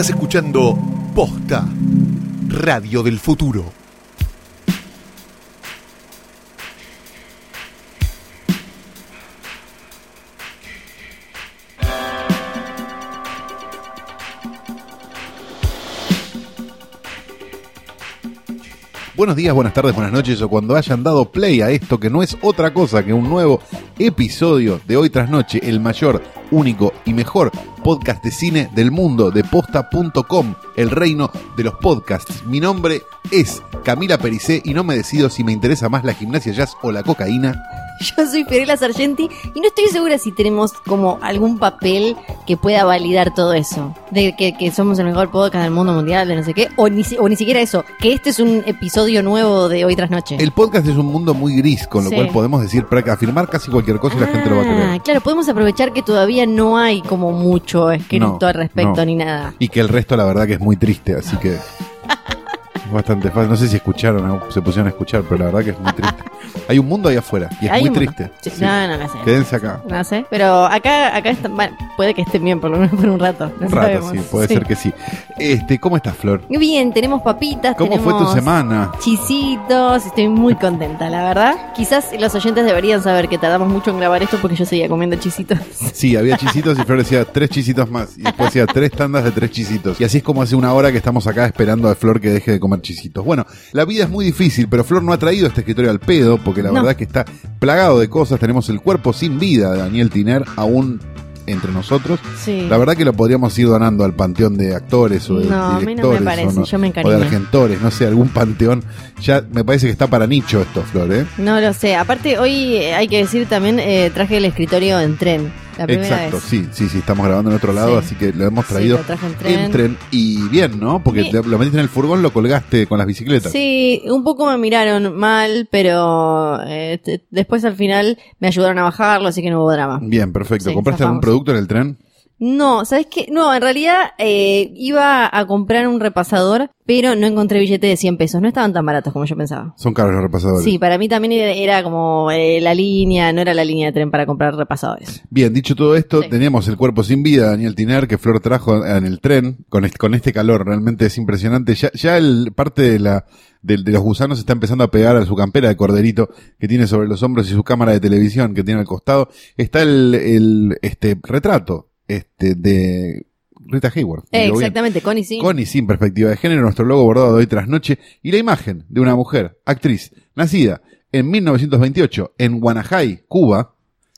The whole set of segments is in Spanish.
Estás escuchando Posta, Radio del Futuro. Buenos días, buenas tardes, buenas noches o cuando hayan dado play a esto que no es otra cosa que un nuevo episodio de Hoy tras Noche, el mayor, único y mejor podcast de cine del mundo de posta.com, el reino de los podcasts. Mi nombre es Camila Pericé y no me decido si me interesa más la gimnasia jazz o la cocaína. Yo soy Fiorella Sargenti y no estoy segura si tenemos como algún papel que pueda validar todo eso. De que, que somos el mejor podcast del mundo mundial, de no sé qué. O ni, si- o ni siquiera eso. Que este es un episodio nuevo de Hoy tras Noche. El podcast es un mundo muy gris, con lo Sí. cual podemos decir, afirmar casi cualquier cosa y la gente lo va a Ah, creer. claro, podemos aprovechar que todavía no hay como mucho escrito No, al respecto no. ni nada. Y que el resto, la verdad, que es muy triste, así que. Bastante fácil. No sé si escucharon o se pusieron a escuchar, pero la verdad que es muy triste. Hay un mundo ahí afuera y es Hay muy un triste. Sí, Sí. No, no, no sé. Quédense acá. No sé. Pero acá, acá está, bueno, puede que estén bien por lo menos por un rato. No Un rato, sabemos. sí, puede ser que sí. Este, ¿Cómo estás, Flor? Bien, tenemos papitas. ¿Cómo fue tu tenemos semana? Chisitos, estoy muy contenta, la verdad. Quizás los oyentes deberían saber que tardamos mucho en grabar esto porque yo seguía comiendo chisitos. Sí, había chisitos y Flor decía tres chisitos más. Y después decía tres tandas de tres chisitos. Y así es como hace una hora que estamos acá esperando a Flor que deje de comer chisitos. Bueno, la vida es muy difícil, pero Flor no ha traído este escritorio al pedo, porque la No. verdad es que está plagado de cosas. Tenemos el cuerpo sin vida de Daniel Tiner aún entre nosotros. Sí. La verdad que lo podríamos ir donando al panteón de actores o de No, a mí no me directores parece, o, yo me o de argentores, no sé, algún panteón. Ya me parece que está para nicho esto, Flor, ¿eh? No lo sé. Aparte, hoy eh, hay que decir también, eh, traje el escritorio en tren. La Exacto, vez. sí, sí, sí, estamos grabando en otro lado, Sí. así que lo hemos Sí, traído lo traje en tren. en tren. Y bien, ¿no? Porque lo metiste en el furgón, lo colgaste con las bicicletas. Sí, un poco me miraron mal, pero eh, después al final me ayudaron a bajarlo, así que no hubo drama. Bien, perfecto. Sí, ¿Compraste algún producto en el tren? No, ¿sabes qué? No, en realidad eh, iba a comprar un repasador, pero no encontré billete de 100 pesos. No estaban tan baratos como yo pensaba. Son caros los repasadores. Sí, para mí también era, como eh, la línea, no era la línea de tren para comprar repasadores. Bien, dicho todo esto, Sí. teníamos el cuerpo sin vida, Daniel Tiner, que Flor trajo en el tren, con este, con este calor, realmente es impresionante. Ya, ya el, parte de la, de, de los gusanos está empezando a pegar a su campera de corderito que tiene sobre los hombros y su cámara de televisión que tiene al costado. Está el, el, este, retrato, este, de Rita. Eh, bien. exactamente. Con y sin perspectiva de género, nuestro logo bordado de hoy tras noche y la imagen de una mujer, actriz, nacida en 1928 en Guanajay, Cuba,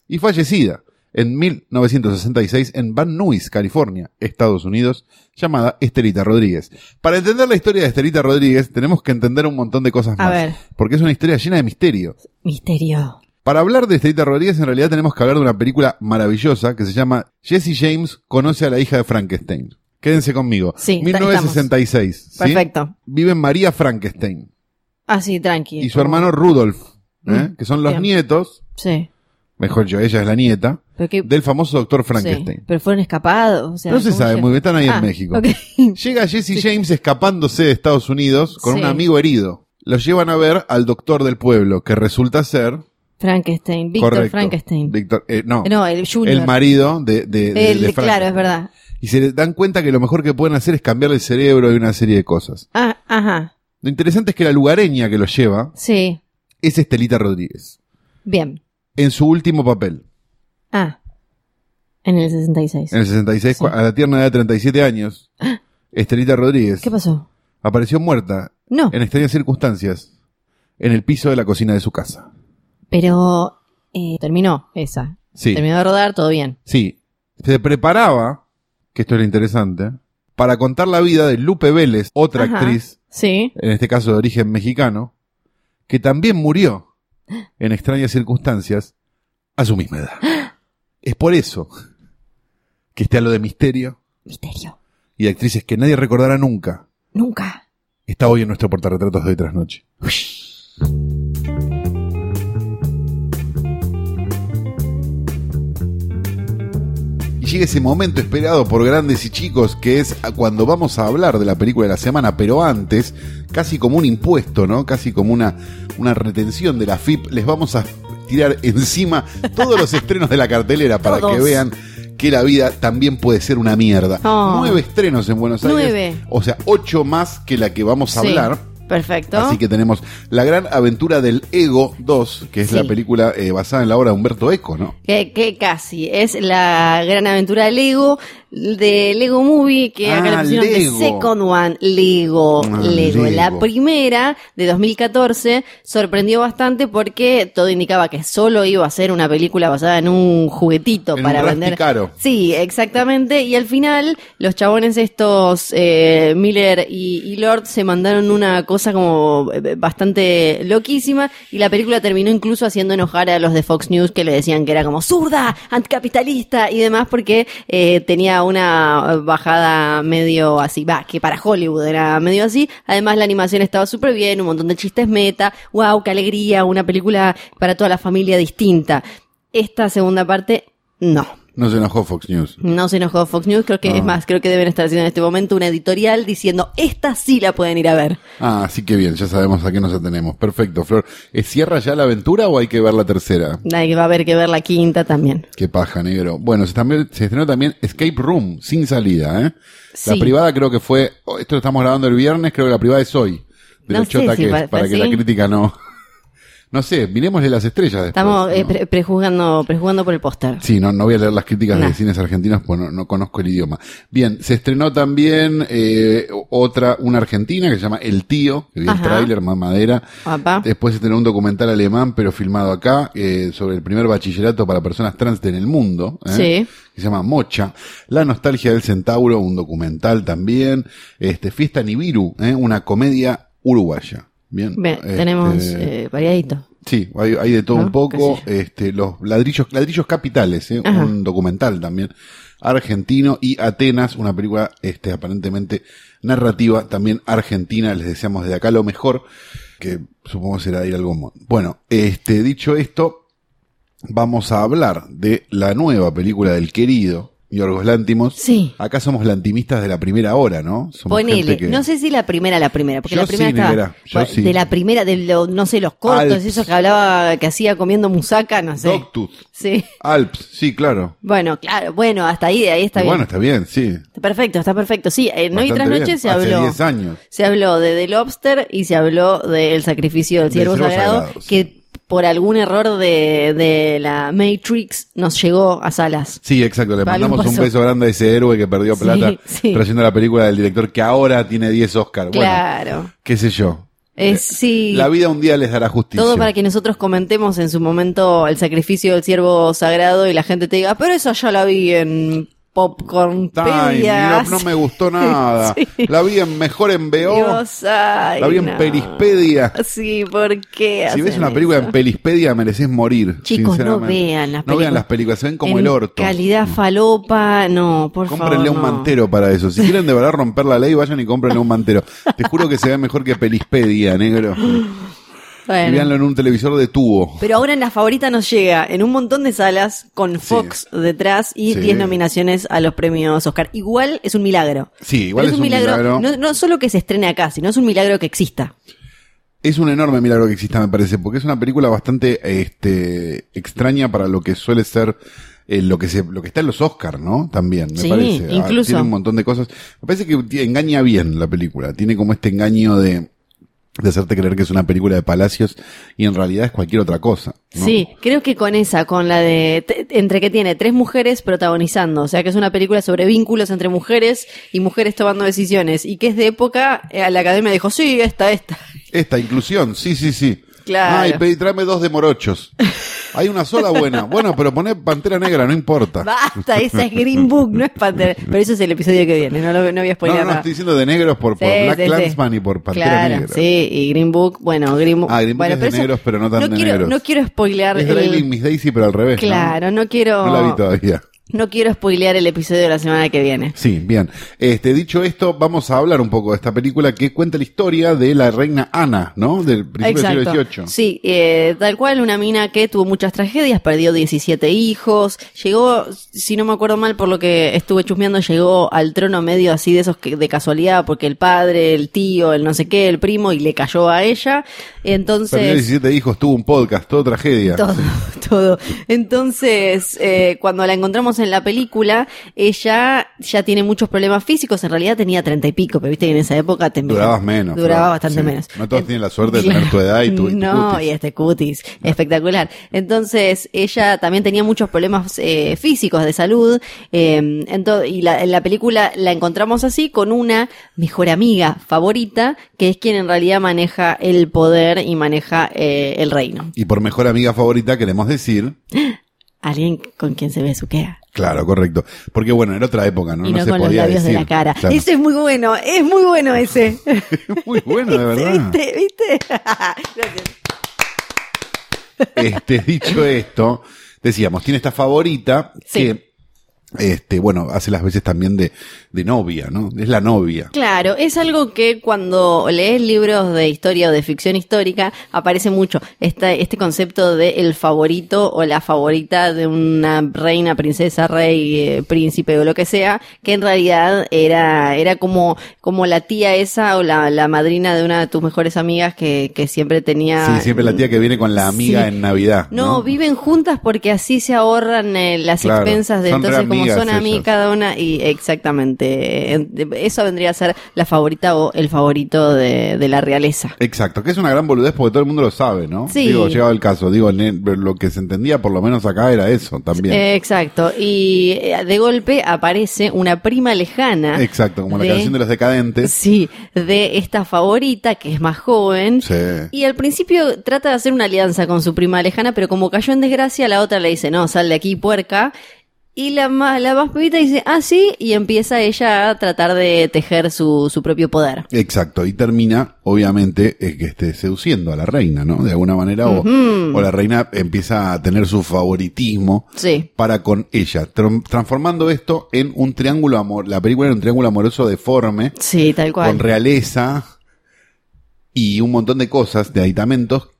y fallecida en 1966 en Van Nuys, California, Estados Unidos, llamada Estelita Rodríguez. Para entender la historia de Estelita Rodríguez tenemos que entender un montón de cosas A más, ver. porque es una historia llena de misterio. Misterio. Para hablar de Estelita Rodríguez, en realidad tenemos que hablar de una película maravillosa que se llama Jesse James conoce a la hija de Frankenstein. Quédense conmigo. Sí, 1966. ¿sí? Perfecto. Vive María Frankenstein Así, tranqui. y su hermano Rudolf, ¿eh? Mm, que son los bien. nietos, Sí. mejor yo, ella es la nieta, que, del famoso doctor sí, Frankenstein. pero fueron escapados. o sea, No se ¿cómo sabe muy bien, están ahí Ah, en México. ok. Llega Jesse James escapándose de Estados Unidos con Sí. un amigo herido. Lo llevan a ver al doctor del pueblo, que resulta ser... Frankenstein, Víctor Frankenstein. Víctor- eh, no, no, el Junior. el marido de, de, de- El- de claro, es verdad. Y se dan cuenta que lo mejor que pueden hacer es cambiarle el cerebro y una serie de cosas. Ah, ajá. Lo interesante es que la lugareña que lo lleva Sí. es Estelita Rodríguez, Bien. en su último papel. Ah. En el 66. En el 66, Sí. a la tierna edad de 37 años, Estelita Rodríguez ¿Qué pasó? apareció muerta No. en extrañas circunstancias en el piso de la cocina de su casa. Pero eh, terminó esa. Sí, Terminó de rodar, todo bien. sí. Se preparaba, que esto es lo interesante, para contar la vida de Lupe Vélez, otra Ajá. actriz, Sí. en este caso de origen mexicano, que también murió en extrañas circunstancias a su misma edad. Es por eso que este halo de misterio Misterio. y de actrices que nadie recordará nunca Nunca. está hoy en nuestro portarretratos de hoy tras noche. Y llega ese momento esperado por grandes y chicos que es cuando vamos a hablar de la película de la semana, pero antes, casi como un impuesto, ¿no? Casi como una, una retención de la FIP, les vamos a tirar encima todos los estrenos de la cartelera para Todos. que vean que la vida también puede ser una mierda. Oh. Nueve estrenos en Buenos Aires. Nueve. O sea, ocho más que la que vamos a Sí, hablar. Perfecto. Así que tenemos La Gran Aventura del Ego 2, que es Sí. la película eh, basada en la obra de Humberto Eco, ¿no? Que, que casi, es la gran aventura de Lego, de Lego Movie, que acá le Ah, pusieron Lego. The Second One, Lego, Ah, Lego. La Lego. primera, de 2014, sorprendió bastante porque todo indicaba que solo iba a ser una película basada en un juguetito En para un vender. rasticaro. Sí, exactamente. Y al final, los chabones estos, eh, Miller y, y Lord, se mandaron una cosa como eh, bastante loquísima y la película terminó incluso haciendo enojar a los de Fox News que le decían que era como zurda, anticapitalista y demás porque eh, tenía una bajada medio así, va, que para Hollywood era medio así. Además, la animación estaba súper bien, un montón de chistes meta. ¡Wow! ¡Qué alegría! Una película para toda la familia distinta. Esta segunda parte, no. No se enojó Fox News. No se enojó Fox News, creo que No. es más, creo que deben estar haciendo en este momento una editorial diciendo, esta sí la pueden ir a ver. Ah, así que bien, ya sabemos a qué nos atenemos. Perfecto, Flor. ¿Es ¿Cierra ya la aventura o hay que ver la tercera? Hay que va a haber que ver la quinta también. Qué paja, negro. Bueno, se, también, se estrenó también Escape Room, sin salida, ¿eh? La Sí. privada creo que fue, oh, esto lo estamos grabando el viernes, creo que la privada es hoy. De No lo sé chota si que es, para que ¿sí? la crítica no... No sé, miremosle las estrellas después. Estamos eh, prejuzgando, prejuzgando por el póster. Sí, no, no voy a leer las críticas Nah. de cines argentinos, pues no, no conozco el idioma. Bien, se estrenó también eh, otra, una argentina que se llama El Tío, que vi el tráiler, más madera. Papá. Después se estrenó un documental alemán, pero filmado acá, eh, sobre el primer bachillerato para personas trans en el mundo. ¿eh? Sí. Que se llama Mocha. La nostalgia del centauro, un documental también. Este, Fiesta Nibiru, ¿eh? una comedia uruguaya. Bien. Bien, Este, tenemos eh, variadito. Sí, hay, hay de todo ¿No? un poco. Este, los ladrillos, ladrillos capitales, ¿eh? Un documental también argentino y Atenas, una película este, aparentemente narrativa también argentina. Les deseamos desde acá lo mejor, que supongo será ir al Gomón. Bueno, este, dicho esto, vamos a hablar de la nueva película del querido Yorgos Lántimos. Sí. Acá somos lantimistas de la primera hora, ¿no? Somos Ponele, que- no sé si la primera, la primera, porque Yo la primera sí, estaba, yo sí. de la primera, de lo, no sé, los cortos, Alps. esos que hablaba, que hacía comiendo musaca, no sé. Dogtooth, Sí. Alps, sí, claro. Bueno, claro, bueno, hasta ahí, ahí está Y bien. bueno, está bien, sí. Perfecto, está perfecto. Sí, en Hoy Bastante tras. Noche se Hace habló. 10 años. Se habló de The Lobster y se habló del sacrificio del Del ciervo sagrado, sagrado, sí. que por algún error de, de la Matrix nos llegó a salas. Sí, exacto. Le mandamos un beso grande a ese héroe que perdió Sí, plata sí. trayendo la película del director que ahora tiene 10 Oscars. Claro. Qué sé yo. Es, sí. La vida un día les dará justicia. Todo para que nosotros comentemos en su momento el sacrificio del ciervo sagrado y la gente te diga, pero eso ya la vi en Popcorn no, no me gustó nada. Sí. La vi en mejor en BO. La vi en no. Pelispedia. Sí, ¿por qué? Si ves una película eso? en Pelispedia mereces morir. Chicos, no vean las No películas. vean las películas, se ven como En el orto. Calidad falopa, no, por Cómprenle favor. un no. mantero para eso. Si quieren de verdad romper la ley, vayan y cómprenle un mantero. Te juro que se ve mejor que Pelispedia, negro. Y Bueno. véanlo en un televisor de tubo. Pero ahora en la favorita nos llega en un montón de salas con Fox detrás y Sí. 10 nominaciones a los premios Oscar. Igual es un milagro. Sí, igual es un milagro. No, no solo que se estrene acá, sino es un milagro que exista. Es un enorme milagro que exista, me parece, porque es una película bastante este, extraña para lo que suele ser eh, lo que se, lo que está en los Oscars, ¿no? También, me Sí, parece. Ah, incluso. Tiene un montón de cosas. Me parece que engaña bien la película. Tiene como este engaño de, de hacerte creer que es una película de palacios y en realidad es cualquier otra cosa. ¿no? Sí, creo que con esa, con la de, entre que tiene tres mujeres protagonizando, o sea que es una película sobre vínculos entre mujeres y mujeres tomando decisiones, y que es de época, eh, la academia dijo, sí, esta, esta. Esta inclusión, sí, sí, sí. Claro. Ay, pedí, tráeme dos de morochos. Hay una sola buena. Bueno, pero poné pantera negra, no importa. Basta, esa es Green Book, no es Pantera. Pero eso es el episodio que viene, no, lo, no voy a No, spoiler no, no, nada. estoy diciendo de negros por, por Sí, Black sí, sí. Clansman y por Pantera claro, Negra. Sí, y Green Book, bueno, Green Book. Ah, Green Book bueno, es de eso- negros, pero no tan de quiero, negros. No quiero spoilear Es el- Miss Daisy, pero al revés. ¿no? Claro, no quiero. No la vi todavía. No quiero spoilear el episodio de la semana que viene. Sí, bien. Este, dicho esto, vamos a hablar un poco de esta película que cuenta la historia de la reina Ana, ¿no? Del principio del siglo XVIII. Sí, eh, tal cual, una mina que tuvo muchas tragedias, perdió 17 hijos, llegó, si no me acuerdo mal por lo que estuve chusmeando, llegó al trono medio así de esos que de casualidad, porque el padre, el tío, el no sé qué, el primo, y le cayó a ella. Perdió Entonces, 17 hijos, tuvo un podcast, todo tragedia. todo, todo. Entonces, eh, cuando la encontramos en la película, ella ya tiene muchos problemas físicos. En realidad tenía treinta y pico, pero viste que en esa época te Durabas menos. Duraba bastante Sí. menos. No todos Eh, tienen la suerte de tener tu edad y tu, y tu no, cutis. y este cutis, espectacular. Entonces, ella también tenía muchos problemas eh, físicos de salud, eh, ento- y la, en la película la encontramos así con una mejor amiga favorita, que es quien en realidad maneja el poder y maneja eh, el reino. Y por mejor amiga favorita queremos decir, Alguien con quien se besuquea. claro, correcto. Porque bueno, era otra época, ¿no? y No no se con los podía labios decir. de la cara. Claro. Ese es muy bueno, es muy bueno ese. Muy bueno, de verdad. ¿Viste? ¿Viste? Gracias. Este, dicho esto, decíamos, tiene esta favorita Sí. que, este, bueno, hace las veces también de, de novia, ¿no? Es la novia. Claro, es algo que cuando lees libros de historia o de ficción histórica aparece mucho. Esta, este concepto de el favorito o la favorita de una reina, princesa, rey, eh, príncipe o lo que sea, que en realidad era, era como, como la tía esa o la, la madrina de una de tus mejores amigas que, que siempre tenía. Sí, siempre la tía que viene con la amiga Sí. en Navidad. No, No, viven juntas porque así se ahorran eh, las Claro, expensas de son entonces como amigas son a mí ellas. cada una y exactamente eh, eso vendría a ser la favorita o el favorito de, de la realeza. Exacto, que es una gran boludez porque todo el mundo lo sabe, ¿no? Sí. Digo, llegado el caso, digo, lo que se entendía por lo menos acá era eso también. Eh, exacto y eh, de golpe aparece una prima lejana. Exacto, como la canción de los decadentes. Sí, de esta favorita que es más joven. Sí. Y al principio trata de hacer una alianza con su prima lejana, pero como cayó en desgracia, la otra le dice, no, sal de aquí, puerca. Y la más, la más pibita dice, ah, sí, y empieza ella a tratar de tejer su, su propio poder. Exacto, y termina, obviamente, eh, que esté seduciendo a la reina, ¿no? De alguna manera, o, o la reina empieza a tener su favoritismo Sí. para con ella, tran- transformando esto en un triángulo amor, la película era un triángulo amoroso deforme, Sí, tal cual. con realeza y un montón de cosas, de aditamentos.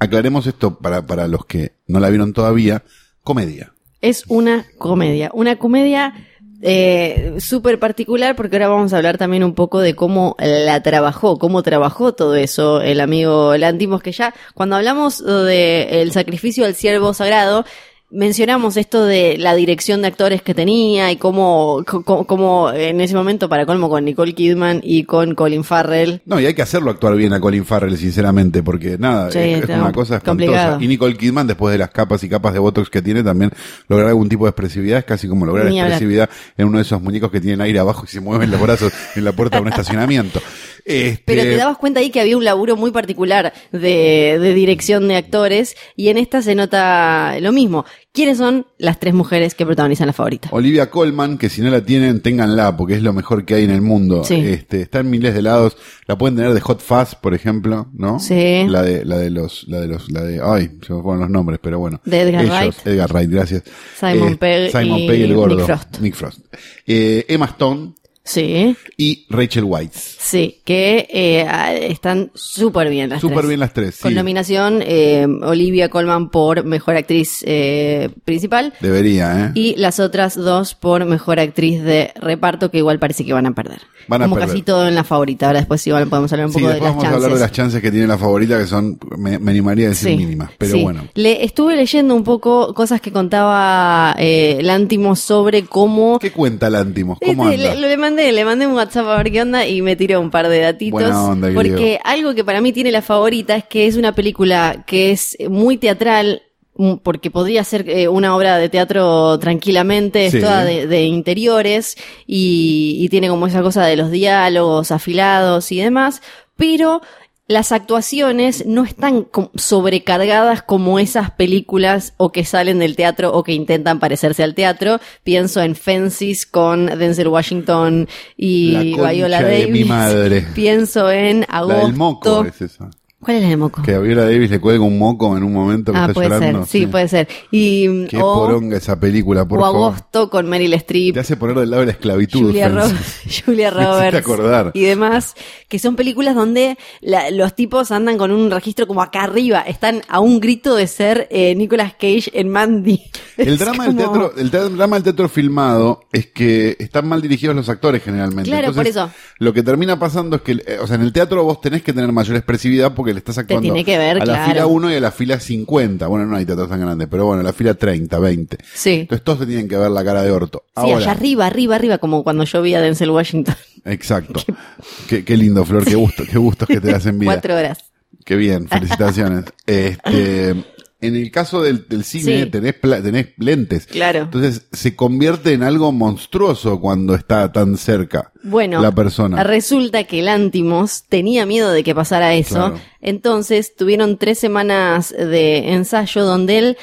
Aclaremos esto para, para los que no la vieron todavía, comedia. Es una comedia. Una comedia eh, súper particular porque ahora vamos a hablar también un poco de cómo la trabajó, cómo trabajó todo eso el amigo Lantimos, que ya cuando hablamos de el sacrificio del siervo sagrado, mencionamos esto de la dirección de actores que tenía y cómo, cómo, cómo en ese momento para colmo con Nicole Kidman y con Colin Farrell. No, y hay que hacerlo actuar bien a Colin Farrell, sinceramente, porque nada, Sí, es, una cosa espantosa. complicado. Y Nicole Kidman, después de las capas y capas de Botox que tiene, también lograr algún tipo de expresividad es casi como lograr Ni hablar. expresividad en uno de esos muñecos que tienen aire abajo y se mueven los brazos en la puerta de un estacionamiento. Este, Pero te dabas cuenta ahí que había un laburo muy particular de, de dirección de actores y en esta se nota lo mismo. ¿Quiénes son las tres mujeres que protagonizan la favorita? Olivia Colman, que si no la tienen, ténganla, porque es lo mejor que hay en el mundo. Sí. Este, está en miles de lados. La pueden tener de Hot Fuzz, por ejemplo, ¿no? Sí. La de, la de los, la de los, la de, ay, se me fueron los nombres, pero bueno. De Edgar Ellos, Wright. Edgar Wright, gracias. Simon Pegg Simon y Pegg, el gordo. Nick Frost. Nick Frost. Eh, Emma Stone Sí, y Rachel Weisz. sí, que eh, están súper bien las Súper tres. bien las tres, sí. Con nominación eh, Olivia Colman por Mejor Actriz eh, Principal Debería, ¿eh? y las otras dos por Mejor Actriz de Reparto que igual parece que van a perder. Van a Como perder. casi todo en la favorita. Ahora después igual podemos hablar un Sí, poco de después las vamos a chances. hablar de las chances que tiene la favorita, que son, me, me animaría a decir mínimas, pero sí. bueno. Le estuve leyendo un poco cosas que contaba eh, Lantimos sobre cómo ¿Qué cuenta Lántimos? ¿Cómo Este, anda? le, le mandé, le mandé un WhatsApp a ver qué onda y me tiró un par de datitos. Buena onda, querido. porque algo que para mí tiene la favorita es que es una película que es muy teatral, mm, porque podría ser eh, una obra de teatro tranquilamente, Sí. es toda de, de interiores y, y tiene como esa cosa de los diálogos afilados y demás, pero las actuaciones no están sobrecargadas como esas películas o que salen del teatro o que intentan parecerse al teatro. Pienso en Fences con Denzel Washington y La Viola de Davis. mi madre. Pienso en La Agosto. del moco es esa. ¿Cuál es la de Moco? Que a Viola Davis le cuelga un moco en un momento que ah, está puede llorando. ser, sí, puede ser. Y, Qué o, poronga esa película, por o favor. Agosto con Meryl Streep. Te hace poner del lado de la esclavitud. Julia. Ro- Julia Roberts acordar. y demás, que son películas donde la- los tipos andan con un registro como acá arriba, están a un grito de ser eh, Nicolas Cage en Mandy. El drama, del teatro, el drama del teatro filmado es que están mal dirigidos los actores generalmente. Claro, por eso. Lo que termina pasando es que, eh, o sea, en el teatro vos tenés que tener mayor expresividad porque porque le estás actuando tiene que ver, a la claro. fila 1 y a la fila 50. Bueno, no hay teatros tan grandes, pero bueno, a la fila 30, 20. Sí. Entonces todos te tienen que ver la cara de orto. Sí, Ahora, allá arriba, arriba, arriba, como cuando yo vi a Denzel Washington. exacto. Qué, qué lindo, Flor, qué gusto, qué gustos que te das en vida. Cuatro horas. Qué bien, felicitaciones. este, en el caso del, del cine Sí. tenés, tenés lentes. Claro. Entonces se convierte en algo monstruoso cuando está tan cerca Bueno, la persona. resulta que Lantimos tenía miedo de que pasara eso. Claro. Entonces tuvieron tres semanas de ensayo donde él,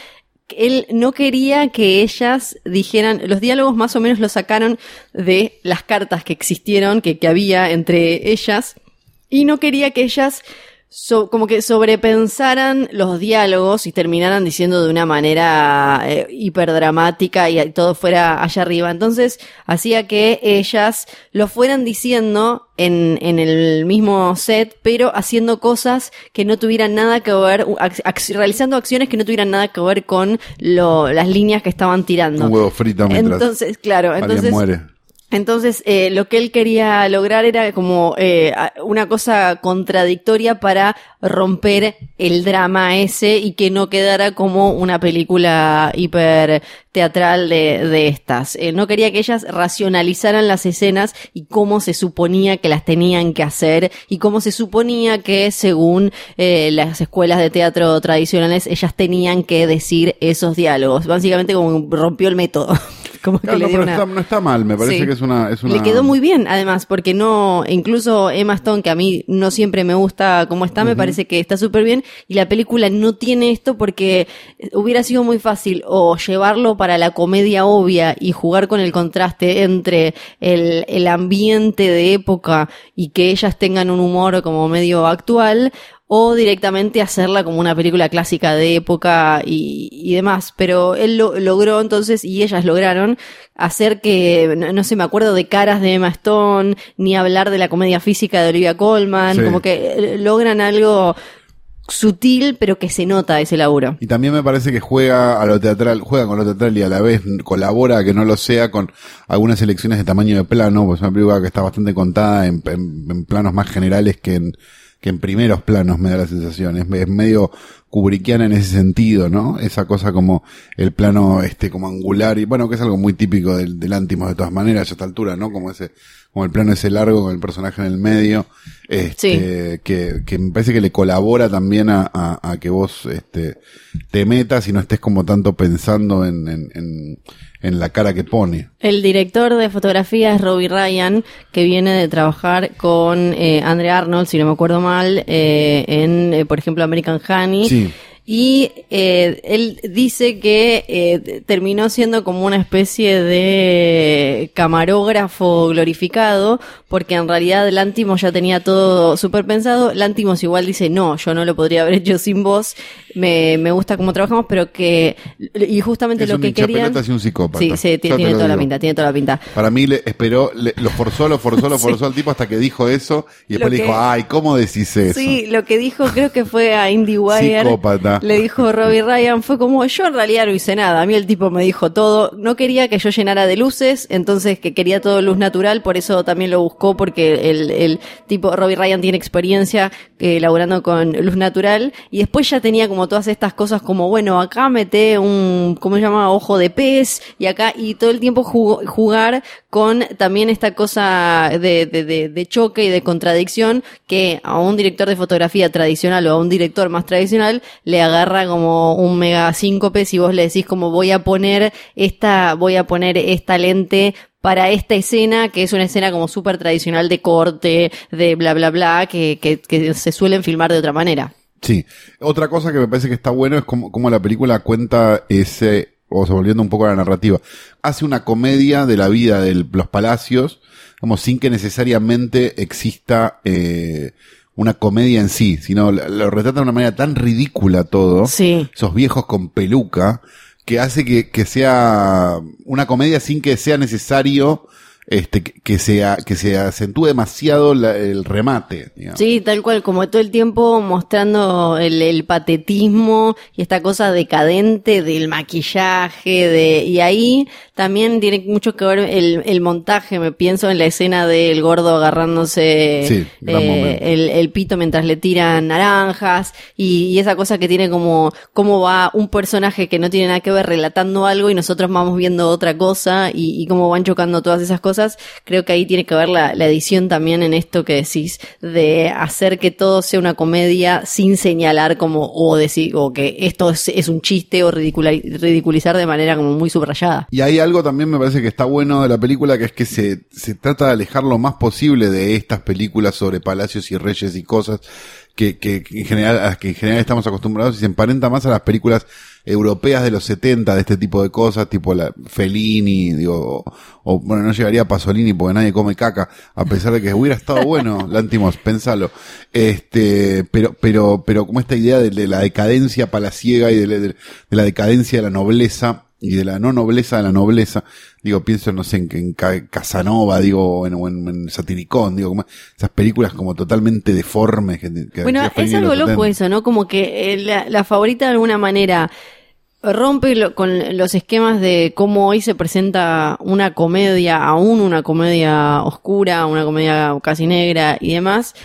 él no quería que ellas dijeran, los diálogos más o menos los sacaron de las cartas que existieron, que, que había entre ellas, y no quería que ellas so- como que sobrepensaran los diálogos y terminaran diciendo de una manera eh, hiperdramática y todo fuera allá arriba. Entonces hacía que ellas lo fueran diciendo en, en el mismo set, pero haciendo cosas que no tuvieran nada que ver, ac- ac- realizando acciones que no tuvieran nada que ver con lo, las líneas que estaban tirando. Un huevo frito mientras Entonces, claro, entonces muere. Entonces, eh, lo que él quería lograr era como eh, una cosa contradictoria para romper el drama ese y que no quedara como una película hiper teatral de, de estas. Eh, no quería que ellas racionalizaran las escenas y cómo se suponía que las tenían que hacer y cómo se suponía que según eh, las escuelas de teatro tradicionales ellas tenían que decir esos diálogos. Básicamente como rompió el método. como que Claro, le no, dio pero una- está- no está mal, me parece Sí. que es una, es una... le quedó muy bien, además, porque no, incluso Emma Stone, que a mí no siempre me gusta cómo está, me parece que está súper bien, y la película no tiene esto porque hubiera sido muy fácil o llevarlo para la comedia obvia y jugar con el contraste entre el, el ambiente de época y que ellas tengan un humor como medio actual, o directamente hacerla como una película clásica de época y, y demás. Pero él lo, logró entonces, y ellas lograron, hacer que, no, no sé, me acuerdo de caras de Emma Stone, ni hablar de la comedia física de Olivia Colman, Sí. como que eh, logran algo sutil, pero que se nota ese laburo. Y también me parece que juega a lo teatral, juega con lo teatral y a la vez colabora, que no lo sea, con algunas elecciones de tamaño de plano, pues es una película que está bastante contada en, en- en planos más generales que en, que en primeros planos, me da la sensación. Es, es medio kubrickiana en ese sentido, ¿no? Esa cosa como el plano, este, como angular, y bueno, que es algo muy típico del, del Ántimos de todas maneras, a esta altura, ¿no? Como ese, como el plano ese largo con el personaje en el medio, este, que, que me parece que le colabora también a, a, a que vos, este, te metas y no estés como tanto pensando en, en, en, en la cara que pone. El director de fotografía es Robbie Ryan, que viene de trabajar con eh, Andrea Arnold, si no me acuerdo mal, eh, en, eh, por ejemplo, American Honey. Sí. Y eh, él dice que eh, terminó siendo como una especie de camarógrafo glorificado, porque en realidad Lantimos ya tenía todo súper pensado. Lantimos igual dice, no, yo no lo podría haber hecho sin vos, me, me gusta cómo trabajamos, pero que... Y justamente Es lo un que querían... y un psicópata. Sí, sí, tiene, toda la pinta, tiene toda la pinta. Para mí le esperó, le- lo forzó, lo forzó, lo forzó al tipo hasta que dijo eso y después le dijo, ay, ¿cómo decís eso? Sí, lo que dijo, creo que fue a IndieWire. Psicópata. Le dijo Robbie Ryan, fue como, yo en realidad no hice nada. A mí el tipo me dijo todo. No quería que yo llenara de luces, entonces que quería todo luz natural, por eso también lo buscó, porque el, el tipo, Robbie Ryan tiene experiencia eh, laburando con luz natural. Y después ya tenía como todas estas cosas como, bueno, acá mete un, ¿cómo se llama? Ojo de pez, y acá, y todo el tiempo jugó- jugar con también esta cosa de, de, de, de choque y de contradicción que a un director de fotografía tradicional o a un director más tradicional le agarra como un mega síncope si vos le decís como voy a poner esta, voy a poner esta lente para esta escena, que es una escena como súper tradicional de corte, de bla bla bla, que, que, que se suelen filmar de otra manera. Sí. Otra cosa que me parece que está bueno es como, como la película cuenta ese, o sea, volviendo un poco a la narrativa, hace una comedia de la vida de los palacios, como sin que necesariamente exista eh, una comedia en sí, sino lo, retrata de una manera tan ridícula todo, Sí. esos viejos con peluca, que hace que, que sea una comedia sin que sea necesario este, que, que se, a- que se acentúe demasiado la- el remate. digamos. Sí, tal cual, como todo el tiempo mostrando el, el patetismo y esta cosa decadente del maquillaje, de, y ahí también tiene mucho que ver el, el montaje, me pienso en la escena del gordo agarrándose Sí, eh, el, el pito mientras le tiran naranjas y, y esa cosa que tiene como cómo va un personaje que no tiene nada que ver relatando algo y nosotros vamos viendo otra cosa y, y cómo van chocando todas esas cosas. Creo que ahí tiene que ver la, edición también en esto que decís de hacer que todo sea una comedia sin señalar como o decir o que esto es, un chiste o ridiculizar de manera como muy subrayada. Y hay algo también me parece que está bueno de la película, que es que se, se trata de alejar lo más posible de estas películas sobre palacios y reyes y cosas que, que, que en general, a las que en general estamos acostumbrados y se emparenta más a las películas europeas de los 70 de este tipo de cosas, tipo la Fellini, digo, o, o, bueno, no llegaría a Pasolini porque nadie come caca, a pesar de que hubiera estado bueno, Lantimos, pensalo. Este, pero, pero, pero como esta idea de, de la decadencia palaciega y de, la- de la decadencia de la nobleza y de la no nobleza de la nobleza, digo, pienso, no sé, en, en Ca- Casanova, digo, en, en, en Satiricón, digo, como esas películas como totalmente deformes que, que Bueno, es algo loco 70. eso, ¿no? Como que eh, la, la favorita de alguna manera rompe lo- con los esquemas de cómo hoy se presenta una comedia, aún una comedia oscura, una comedia casi negra y demás,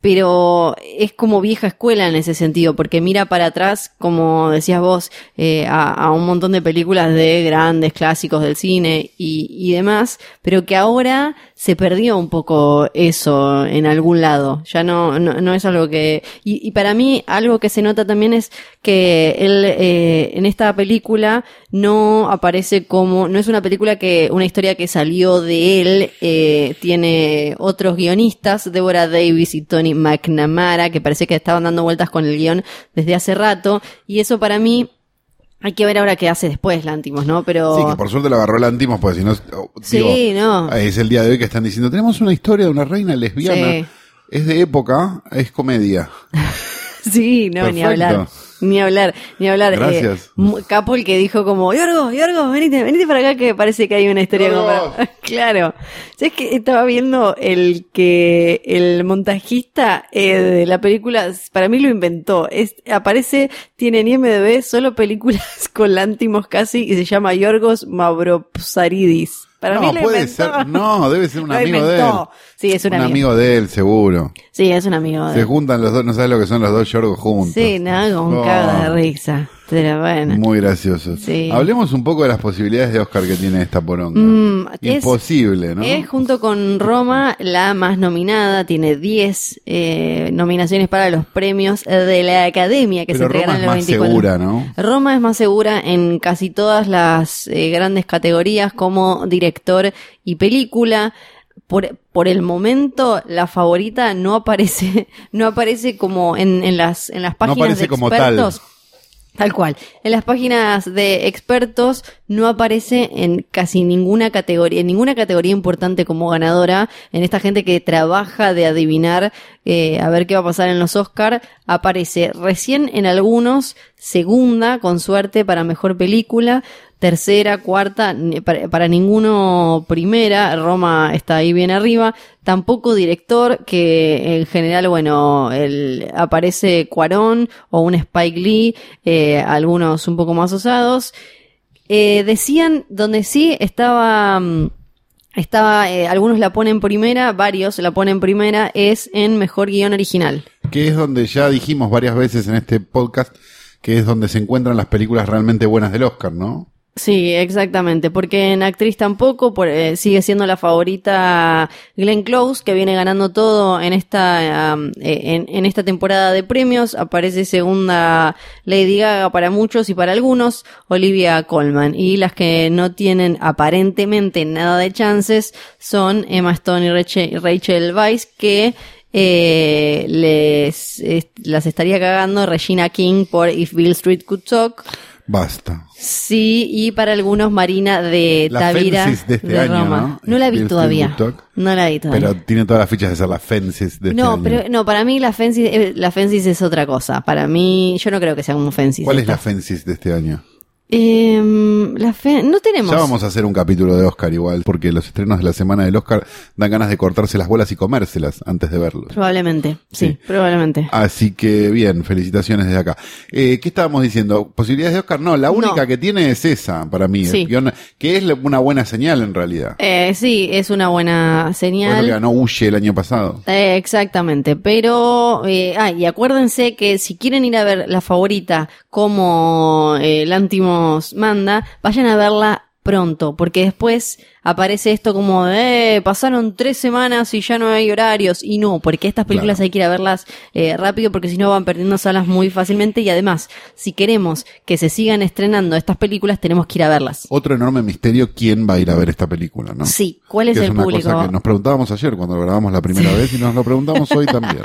pero es como vieja escuela en ese sentido, porque mira para atrás, como decías vos, eh, a, a un montón de películas de grandes clásicos del cine y, y demás, pero que ahora se perdió un poco eso en algún lado. Ya no, no, no es algo que... Y, y para mí algo que se nota también es que él eh, en esta película no aparece como... No es una película que... Una historia que salió de él. eh, tiene otros guionistas, Deborah Davis y Tony McNamara, que parece que estaban dando vueltas con el guion desde hace rato. Y eso para mí... Hay que ver ahora qué hace después Lantimos, ¿no? Pero... Sí, que por suerte lo agarró Lantimos, porque si no, oh, Sí, digo, no. es el día de hoy que están diciendo, tenemos una historia de una reina lesbiana, Sí. es de época, es comedia. Sí, no, ni Perfecto. hablar. Ni hablar, ni hablar. Eh, Gracias. mu- Capo el que dijo como, Yorgo, Yorgo, venite, venite para acá que parece que hay una historia como Yorgo. para-". Claro. ¿Sabes que Estaba viendo el que el montajista eh, de la película, para mí lo inventó. Es, aparece, tiene en IMDB solo películas con Lántimos casi y se llama Yorgos Mavropsaridis. Para no, mí lo puede inventó. ser, no, debe ser un Lo amigo de él. inventó. Sí, es un, un amigo. amigo de él, seguro. Sí, es un amigo de Se él. juntan los dos, no sabes lo que son los dos Yorgos juntos. Sí, nada, con Oh, caga de risa. Pero bueno. Muy gracioso. Sí. Hablemos un poco de las posibilidades de Oscar que tiene esta poronga. Mm, es- Imposible, ¿no? Es junto con Roma la más nominada, tiene 10 eh, nominaciones para los premios de la Academia que Pero se entregarán en más 24. segura, ¿no? Roma es más segura en casi todas las eh, grandes categorías como director y película. Por, por el momento, la favorita no aparece, no aparece como en, en las, en las páginas aparece de como tal. Tal cual. En las páginas de expertos no aparece en casi ninguna categoría, en ninguna categoría importante como ganadora. En esta gente que trabaja de adivinar eh, a ver qué va a pasar en los Oscar, aparece recién en algunos, segunda, con suerte para mejor película, tercera, cuarta, para ninguno primera, Roma está ahí bien arriba, tampoco director, que en general, bueno, el, aparece Cuarón o un Spike Lee, eh, algunos un poco más osados. Eh, decían, donde sí estaba... mm, Estaba, eh, algunos la ponen primera, varios la ponen primera, es en mejor guion original. Que es donde ya dijimos varias veces en este podcast que es donde se encuentran las películas realmente buenas del Oscar, ¿no? Sí, exactamente, porque en actriz tampoco, por- eh, sigue siendo la favorita Glenn Close, que viene ganando todo en esta, eh, en esta temporada de premios, aparece segunda Lady Gaga para muchos y para algunos, Olivia Colman, y las que no tienen aparentemente nada de chances son Emma Stone y Rachel, Rachel Weisz, que eh, les es- las estaría cagando Regina King por If Bill Street Could Talk. Basta. Sí, y para algunos Marina de La Tavira de este año, Roma. ¿no? la vi Bill todavía. No la vi todavía. Pero tiene todas las fichas de ser las Fences de este no, año. pero no, para mí la Fences, eh, la Fences es otra cosa. Para mí, yo no creo que sea un Fences. ¿Cuál es la Fences de este año? Em, la fe, no tenemos. Ya vamos a hacer un capítulo de Oscar igual, porque los estrenos de la semana del Oscar dan ganas de cortarse las bolas y comérselas antes de verlos. Probablemente, sí, Sí. probablemente. Así que bien, felicitaciones desde acá. Eh, ¿Qué estábamos diciendo? ¿Posibilidades de Oscar? No, la única No. que tiene es esa, para mí, Sí. el guion, que es una buena señal en realidad. Eh, sí, es una buena señal. ganó Huye el año pasado. Eh, exactamente, pero, eh, ah, y acuérdense que si quieren ir a ver la favorita como eh, Manda, vayan a verla pronto, porque después aparece esto como de, eh, pasaron tres semanas y ya no hay horarios, y no, porque estas películas Claro. hay que ir a verlas eh, rápido, porque si no van perdiendo salas muy fácilmente, y además, si queremos que se sigan estrenando estas películas, tenemos que ir a verlas. Otro enorme misterio, ¿quién va a ir a ver esta película? ¿no? Sí, ¿cuál es Que el una público? cosa que nos preguntábamos ayer cuando lo grabamos la primera vez y nos lo preguntamos hoy también.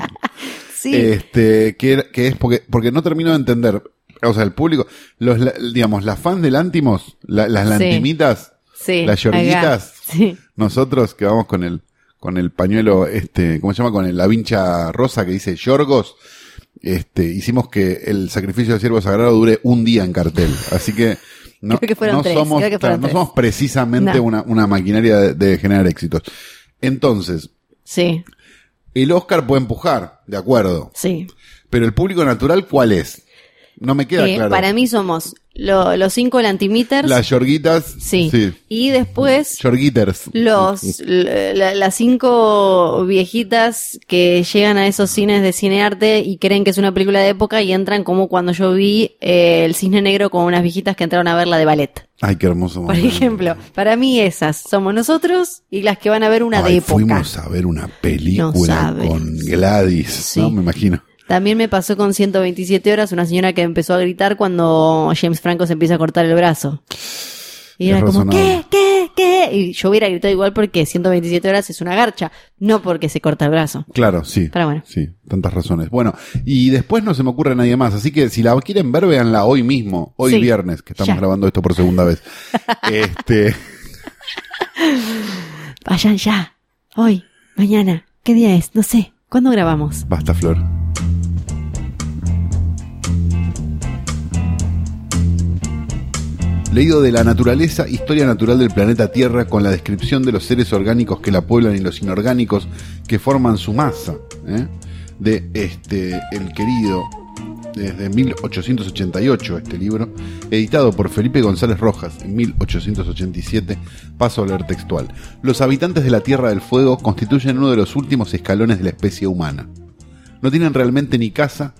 Sí. Este, que, que es porque, porque no termino de entender. O sea, el público, los, digamos, las fans de Lántimos, la- las lantimitas, Sí, las yorguitas, sí. nosotros que vamos con el, con el pañuelo, este, ¿cómo se llama? Con el- la vincha rosa que dice Yorgos, este, hicimos que el sacrificio del siervo sagrado dure un día en cartel. Así que, no, que no tres, somos, que no somos precisamente No. una, una maquinaria de, de generar éxitos. Entonces, Sí, el Oscar puede empujar, de acuerdo. sí. Pero el público natural, ¿cuál es? No me queda claro. Para mí somos lo- los cinco lantimeters. Las yorguitas. sí. Sí. Y después Yorguiters. los la- las cinco viejitas que llegan a esos cines de cinearte y creen que es una película de época y entran como cuando yo vi eh, El Cisne Negro con unas viejitas que entraron a ver la de ballet. Ay, qué hermoso. Por momento. ejemplo, para mí esas somos nosotros y las que van a ver una Ay, de época. Fuimos a ver una película No con Gladys, Sí. ¿no? Me imagino. También me pasó con 127 horas una señora que empezó a gritar cuando James Franco se empieza a cortar el brazo. Y Es era como. ¿qué? ¿Qué? ¿Qué? Y yo hubiera gritado igual porque 127 horas es una garcha, no porque se corta el brazo. Claro, sí. Pero bueno. Sí, tantas razones. Bueno, y después no se me ocurre nadie más. Así que si la quieren ver, véanla hoy mismo, hoy Sí. viernes, que estamos Ya. grabando esto por segunda vez. este, Vayan ya. Hoy, mañana. ¿Qué día es? No sé. ¿Cuándo grabamos? basta, Flor. Leído de la naturaleza, historia natural del planeta Tierra con la descripción de los seres orgánicos que la pueblan y los inorgánicos que forman su masa. ¿eh? De este, el querido, desde 1888 este libro, editado por Felipe González Rojas en 1887, paso a leer textual. Los habitantes de la Tierra del Fuego constituyen uno de los últimos escalones de la especie humana. No tienen realmente ni casa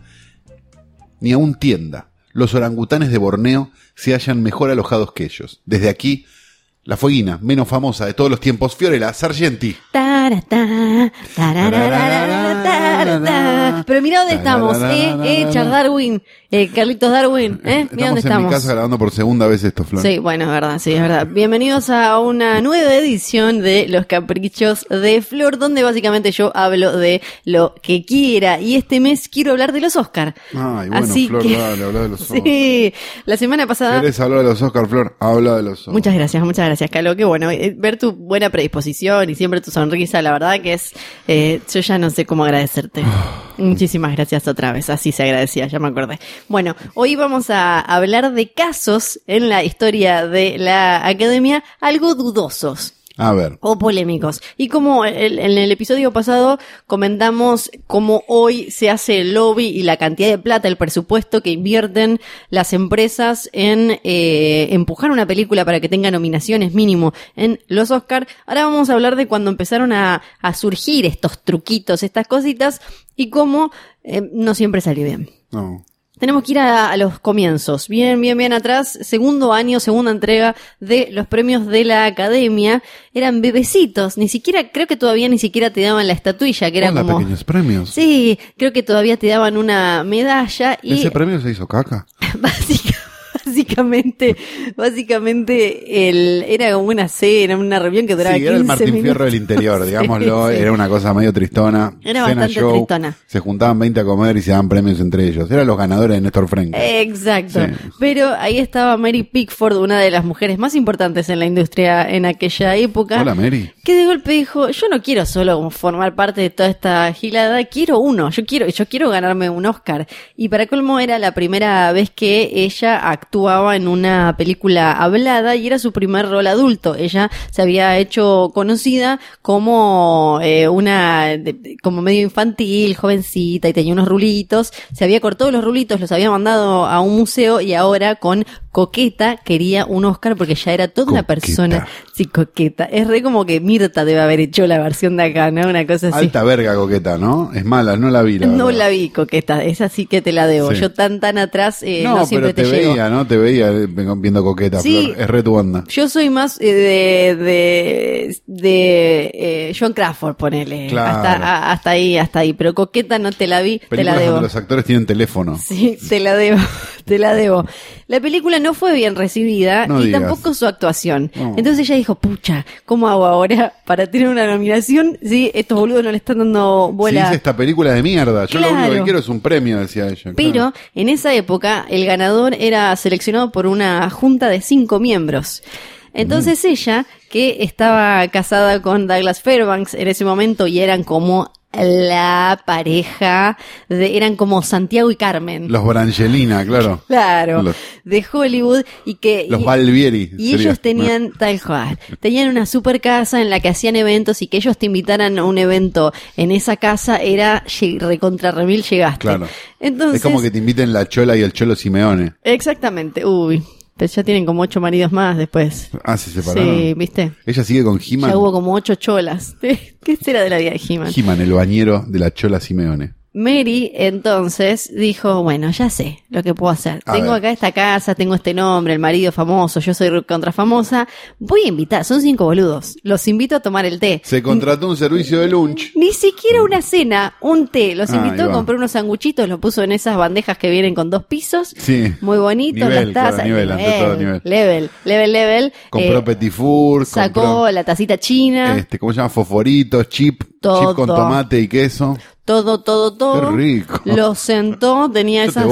ni aún tienda. Los orangutanes de Borneo se hallan mejor alojados que ellos. Desde aquí, la fueguina menos famosa de todos los tiempos, Fiorella Sargenti. Taratá, tarararara, taratá. Pero mira dónde estamos, eh, eh, Charles Darwin, eh, Carlitos Darwin, eh, mira dónde en mi estamos. casa grabando por segunda vez esto, Flor. Sí, bueno, es verdad, sí, es verdad. Bienvenidos a una nueva edición de Los Caprichos de Flor, donde básicamente yo hablo de lo que quiera. Y este mes quiero hablar de los Oscar. Ay, bueno, Así Flor, que- dale, habla de los Oscar. Sí, la semana pasada... ¿Querés hablar de los Oscar, Flor? Habla de los Oscar. Muchas gracias, muchas gracias, Calo. Qué bueno, eh, ver tu buena predisposición y siempre tu sonrisa, la verdad que es, eh, yo ya no sé cómo agradecerte. Muchísimas gracias otra vez, así se agradecía, ya me acordé. Bueno, hoy vamos a hablar de casos en la historia de la academia algo dudosos A ver. o polémicos. Y como el- en el episodio pasado comentamos cómo hoy se hace el lobby y la cantidad de plata, el presupuesto que invierten las empresas en eh, empujar una película para que tenga nominaciones mínimo en los Oscar, ahora vamos a hablar de cuando empezaron a, a surgir estos truquitos, estas cositas, y cómo eh, no siempre salió bien. No. Tenemos que ir a, a los comienzos, bien, bien, bien atrás, segundo año, segunda entrega de los premios de la academia, eran bebecitos, ni siquiera, creo que todavía ni siquiera te daban la estatuilla, que era Hola, como... pequeños premios. Sí, creo que todavía te daban una medalla y ¿Ese premio se hizo caca? básica- básicamente, básicamente el, era como una cena, una reunión que duraba Sí, era el 15 Martín minutos. Fierro del interior, digámoslo. sí. Era una cosa medio tristona. Era Cena bastante show, tristona. Se juntaban 20 a comer y se daban premios entre ellos. Eran los ganadores de Néstor Frank. Exacto. Pero ahí estaba Mary Pickford, una de las mujeres más importantes en la industria en aquella época. Hola, Mary. Que de golpe dijo, yo no quiero solo formar parte de toda esta gilada, quiero uno, yo quiero, yo quiero ganarme un Oscar. Y para colmo era la primera vez que ella actuó actuaba en una película hablada y era su primer rol adulto. Ella se había hecho conocida como eh, una, de- como medio infantil, jovencita y tenía unos rulitos. Se había cortado los rulitos, los había mandado a un museo y ahora con Coqueta quería un Oscar porque ya era toda una Coqueta. persona. Sí, Coqueta. Es re como que Mirta debe haber hecho la versión de acá, ¿no? Una cosa así. Alta verga coqueta, ¿no? Es mala, no la vi. La no verdad. la vi, Coqueta. Esa sí que te la debo. Sí. Yo tan, tan atrás eh, no, no, siempre pero te, te, llego. veía, ¿no? Te veía eh, viendo coqueta, Sí. Flor. Es re tu onda. Yo soy más eh, de, de, de eh, John Crawford, ponele. Claro. Hasta, a- hasta ahí, hasta ahí. Pero Coqueta no te la vi, te la debo. donde los actores tienen teléfono. Sí, te la debo, te la debo. La película no fue bien recibida No y digas. tampoco su actuación. No. Entonces ella dijo, pucha, ¿cómo hago ahora para tener una nominación si estos boludos no le están dando Si bola? hice esta película de mierda, yo lo único que quiero es un premio, decía ella. Pero claro. en esa época el ganador era seleccionado por una junta de cinco miembros. Entonces ella, que estaba casada con Douglas Fairbanks en ese momento y eran como la pareja, de, eran como Santiago y Carmen. Los Brangelina, claro. Claro, Los- de Hollywood y que Los y- Balbieri. y sería. ellos tenían tal cual, tenían una super casa en la que hacían eventos y que ellos te invitaran a un evento en esa casa era recontra remil llegaste. Claro. Entonces, Es como que te inviten la Chola y el Cholo Simeone. exactamente, uy, pero ya tienen como ocho maridos más después. Ah, se separaron. Sí, ¿viste? Ella sigue con Ya hubo He-Man. como ocho cholas. ¿Qué será de la vida de He-Man? He-Man, el bañero de la Chola Simeone. Mary entonces dijo, bueno, ya sé lo que puedo hacer. A tengo ver. acá esta casa, tengo este nombre, el marido famoso, yo soy contra famosa. Voy a invitar, son cinco boludos. Los invito a tomar el té. Se contrató un servicio de lunch. Ni siquiera una cena, un té. Los Ah, invitó comprar unos sanguchitos, los puso en esas bandejas que vienen con dos pisos. Sí. Muy bonitos, las tazas. claro, nivel, ante todo, nivel. Level, level, level. Compró Eh, Petit Four, sacó compró, la tacita china. este, ¿cómo se llama? Fosforitos, chip, Todo. chip con tomate y queso. Todo, todo, todo. Qué rico. Lo sentó, tenía Yo esas,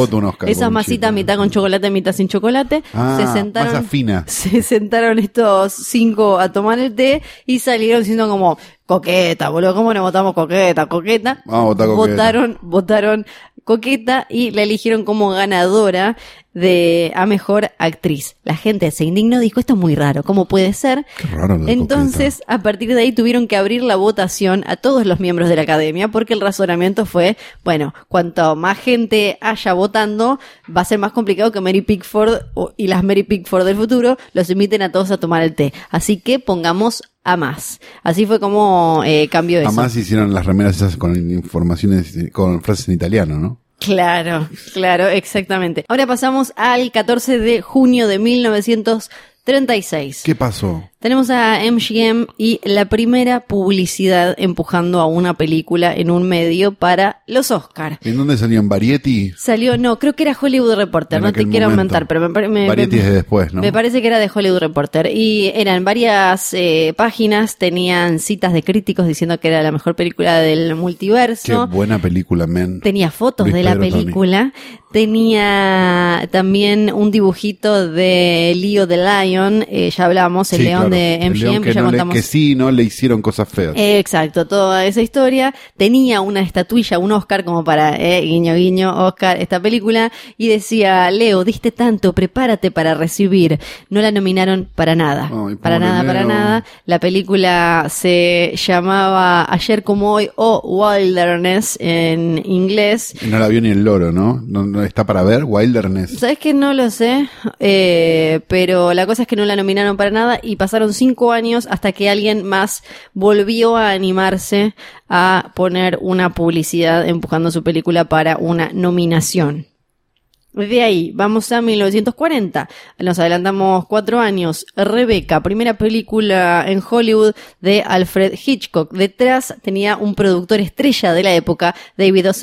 esas masitas mitad con chocolate, mitad sin chocolate. Ah, se sentaron, masa fina. Se sentaron estos cinco a tomar el té y salieron diciendo como, coqueta, boludo, ¿cómo no votamos coqueta, coqueta? Vamos a votar coqueta. Votaron, votaron coqueta y la eligieron como ganadora de a mejor actriz. La gente se indignó, dijo, esto es muy raro, ¿cómo puede ser? Qué raro Entonces, a partir de ahí tuvieron que abrir la votación a todos los miembros de la academia porque el razonamiento fue, bueno, cuanto más gente haya votando, va a ser más complicado que Mary Pickford y las Mary Pickford del futuro los inviten a todos a tomar el té. Así que pongamos a más. Así fue como eh, cambió eso. Además hicieron las remeras esas con informaciones, con frases en italiano, ¿no? Claro, claro, exactamente. Ahora pasamos al 14 de junio de 1936. ¿Qué pasó? Tenemos a MGM y la primera publicidad empujando a una película en un medio para los Oscar. ¿En dónde salió? ¿En Variety? Salió, no, creo que era Hollywood Reporter, En no te quiero inventar, pero me, me, Variety me- es de después, ¿no? me parece que era de Hollywood Reporter. Y eran varias eh, páginas, tenían citas de críticos diciendo que era la mejor película del Qué multiverso. buena película, men. Tenía fotos Luis de la Pedro película. Tenía también un dibujito de Leo the Lion. eh, ya hablamos, el Sí, león claro. De El MGM, león que, que, ya no le, contamos. que sí, no le hicieron cosas feas. Eh, Exacto, toda esa historia. Tenía una estatuilla, un Oscar como para, eh, guiño, guiño, Oscar, esta película. Y decía, Leo, diste tanto, prepárate para recibir. No la nominaron para nada. Ay, para nada, para nada. La película se llamaba Ayer como hoy o Wilderness en inglés. No la vio ni el loro, ¿no? ¿No, no está para ver? Wilderness. ¿Sabes que no lo sé? Eh, pero la cosa es que no la nominaron para nada y pasaron cinco años hasta que alguien más volvió a animarse a poner una publicidad empujando su película para una nominación. De ahí, vamos a 1940. Nos adelantamos cuatro años. Rebeca, primera película en Hollywood de Alfred Hitchcock. Detrás tenía un productor estrella de la época, David O.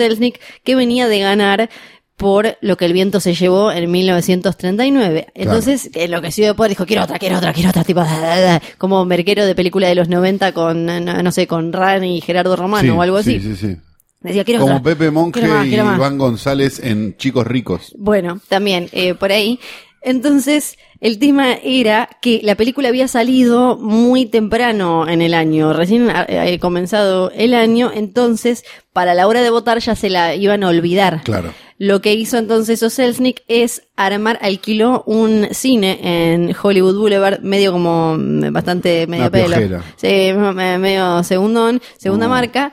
Que venía de ganar por lo que el viento se llevó en 1939. Entonces, enloquecido de poder, dijo, quiero otra, quiero otra, quiero otra, tipo, da, da, da, como merquero de película de los 90 con, no, no sé, con Rani y Gerardo Romano Sí, o algo sí, así. Sí, sí, Decía, quiero Como otra. Pepe Monge quiero más, y quiero más. Iván González en Chicos Ricos. Bueno, también eh, por ahí. Entonces, el tema era que la película había salido muy temprano en el año, recién ha eh, comenzado el año, entonces para la hora de votar ya se la iban a olvidar. Claro. Lo que hizo entonces Oselznick es armar, alquiló un cine en Hollywood Boulevard, medio como mm, bastante medio Una pelo. piojera. Sí, me- medio segundón, segunda Oh. marca.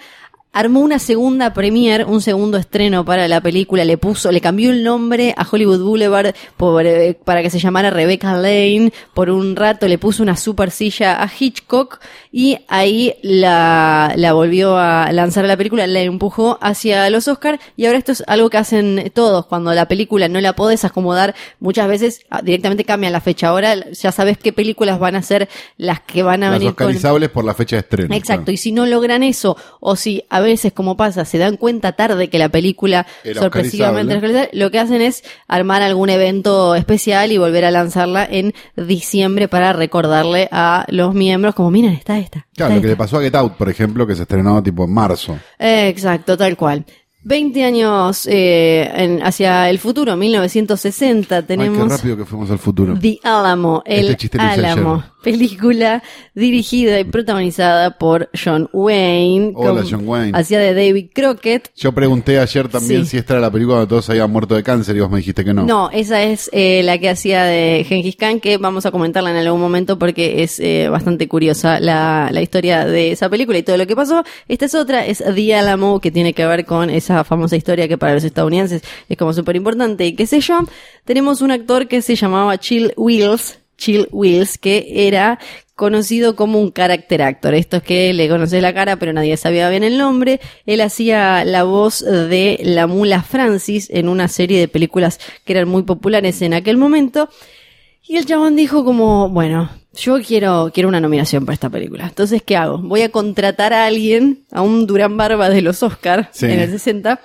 Armó una segunda premiere, un segundo estreno para la película, le puso, le cambió el nombre a Hollywood Boulevard por, eh, para que se llamara Rebecca Lane, por un rato le puso una super silla a Hitchcock y ahí la, la volvió a lanzar a la película, la empujó hacia los Oscars y ahora esto es algo que hacen todos, cuando la película no la podés acomodar, muchas veces ah, directamente cambian la fecha, ahora ya sabes qué películas van a ser las que van a Las venir oscarizables por la fecha de estreno. Exacto, claro. y si no logran eso, o si a veces, como pasa, se dan cuenta tarde que la película Era sorpresivamente lo que hacen es armar algún evento especial y volver a lanzarla en diciembre para recordarle a los miembros, como miren, está esta. Claro, está lo que le esta". pasó a Get Out, por ejemplo, que se estrenó tipo en marzo. Eh, Exacto, tal cual. 20 años eh, en- hacia el futuro, 1960, Ay, qué tenemos rápido que fuimos al futuro. The Alamo, el Este Álamo, ayer. Película dirigida y protagonizada por John Wayne. Hola, con- John Wayne. Hacía de David Crockett. Yo pregunté ayer también Sí. si esta era la película donde todos habían muerto de cáncer y vos me dijiste que no. No, esa es eh, la que hacía de Gengis Khan, que vamos a comentarla en algún momento porque es eh, bastante curiosa la, la historia de esa película y todo lo que pasó. Esta es otra, es The Alamo, que tiene que ver con esa famosa historia que para los estadounidenses es como súper importante y qué sé yo. Tenemos un actor que se llamaba Chill Wills, Chill Wills, que era conocido como un character actor. Esto es que le conoces la cara, pero nadie sabía bien el nombre. Él hacía la voz de la mula Francis en una serie de películas que eran muy populares en aquel momento. Y el chabón dijo como, bueno, yo quiero, quiero una nominación para esta película. Entonces, ¿qué hago? Voy a contratar a alguien, a un Durán Barba de los Oscar Sí. en el 60,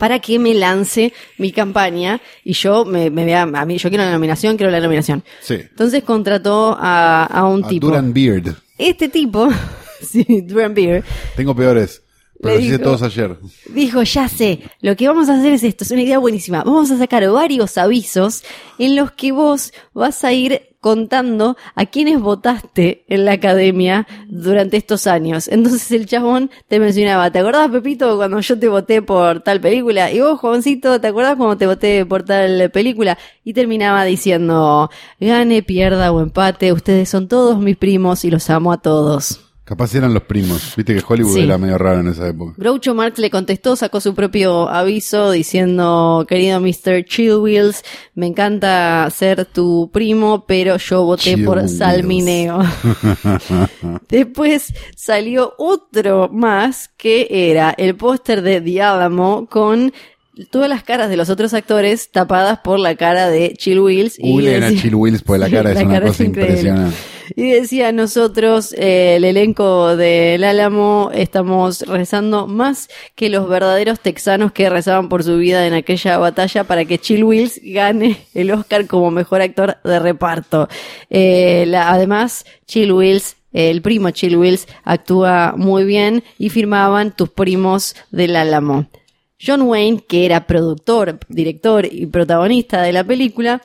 para que me lance mi campaña y yo me, me vea, a mí, yo quiero la nominación, quiero la nominación. Sí. Entonces contrató a, a un A tipo. Duran Beard. Este tipo, sí, Duran Beer, Tengo peores. Pero Le dijo- todos ayer. dijo, ya sé, lo que vamos a hacer es esto, es una idea buenísima. Vamos a sacar varios avisos en los que vos vas a ir contando a quienes votaste en la academia durante estos años. Entonces el chabón te mencionaba, ¿te acordás, Pepito, cuando yo te voté por tal película? Y vos, Juancito, ¿te acordás cuando te voté por tal película? Y terminaba diciendo, gane, pierda o empate, ustedes son todos mis primos y los amo a todos. Capaz eran los primos. Viste que Hollywood Sí. era medio raro en esa época. Groucho Marx le contestó, sacó su propio aviso diciendo, querido Mr. Chillwheels, me encanta ser tu primo, pero yo voté por. Salmineo. Después salió otro más que era el póster de The Alamo con todas las caras de los otros actores tapadas por la cara de Chill Wheels. y Googleen a decía- Chill Wills porque la Sí, cara es una cara cosa impresionante. Y decía, nosotros, eh, el elenco del Álamo, estamos rezando más que los verdaderos texanos que rezaban por su vida en aquella batalla para que Chill Wills gane el Oscar como mejor actor de reparto. Eh, además, Chill Wills el primo Chill Wills actúa muy bien y firmaban tus primos del Álamo. John Wayne, que era productor, director y protagonista de la película,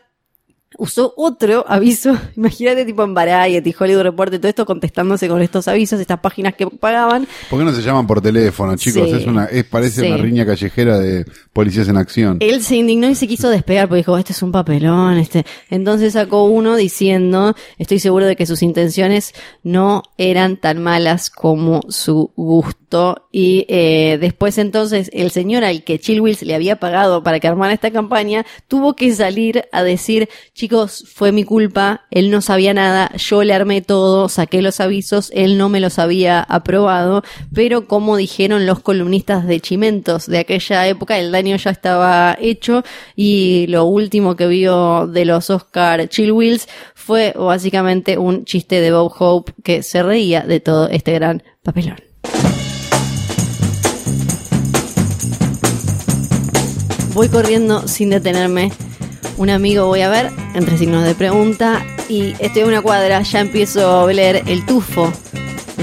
usó otro aviso, imagínate tipo en Variety, Hollywood Report y todo esto contestándose con estos avisos, estas páginas que pagaban. ¿Por qué no se llaman por teléfono, chicos? Sí. Es una, es, parece Sí. una riña callejera de policías en acción. Él se indignó y se quiso despegar porque dijo, este es un papelón, este. Entonces sacó uno diciendo, estoy seguro de que sus intenciones no eran tan malas como su gusto. Y eh, después entonces el señor al que Chill Wills le había pagado para que armara esta campaña, tuvo que salir a decir, chicos, fue mi culpa, él no sabía nada, yo le armé todo, saqué los avisos, él no me los había aprobado, pero como dijeron los columnistas de Chimentos de aquella época, el daño ya estaba hecho y lo último que vio de los Oscar Chill Wheels fue básicamente un chiste de Bob Hope que se reía de todo este gran papelón. Voy corriendo sin detenerme. Un amigo voy a ver, entre signos de pregunta, y estoy en una cuadra, ya empiezo a oler el tufo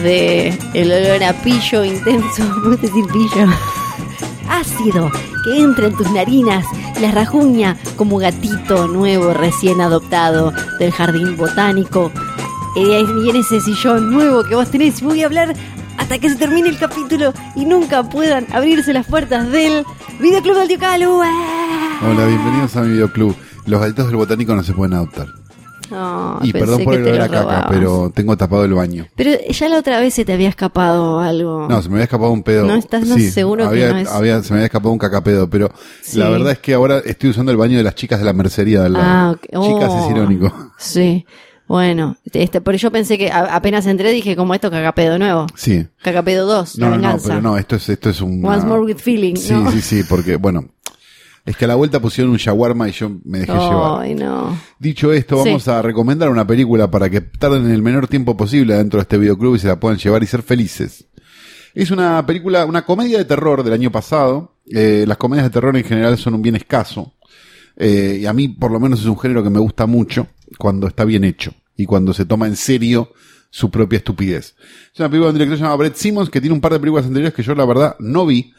de el olor a pillo intenso, ¿me gusta decir pillo? Ácido, que entra en tus narinas, la rajuña como gatito nuevo recién adoptado del jardín botánico. Y en ese sillón nuevo que vos tenés, voy a hablar hasta que se termine el capítulo y nunca puedan abrirse las puertas del Videoclub del Tío. Hola, bienvenidos a mi videoclub. Los gatitos del botánico no se pueden adoptar. No, y pensé perdón por el olor lo a caca, pero tengo tapado el baño. Pero ya la otra vez se te había escapado algo. No, se me había escapado un pedo. No, estás no seguro que no es- había- se me había escapado un cacapedo, pero Sí. la verdad es que ahora estoy usando el baño de las chicas de la mercería de al lado. Ah, ok. Chicas Oh. es irónico. Sí. Bueno, este, pero yo pensé que a- apenas entré dije como esto cagapedo nuevo. Sí. Cagapedo 2, No, la no, no, venganza. pero no, esto es, esto es un. Once more with feeling, Sí, ¿no? sí, sí, porque, bueno, es que a la vuelta pusieron un shawarma y yo me dejé llevar. Ay, no. Dicho esto, Sí. vamos a recomendar una película para que tarden el menor tiempo posible dentro de este videoclub y se la puedan llevar y ser felices. Es una película, una comedia de terror del año pasado. Eh, las comedias de terror en general son un bien escaso. Eh, y a mí, por lo menos, es un género que me gusta mucho cuando está bien hecho y cuando se toma en serio su propia estupidez. Es una película de un director llamado Brett Simmons que tiene un par de películas anteriores que yo, la verdad, no vi,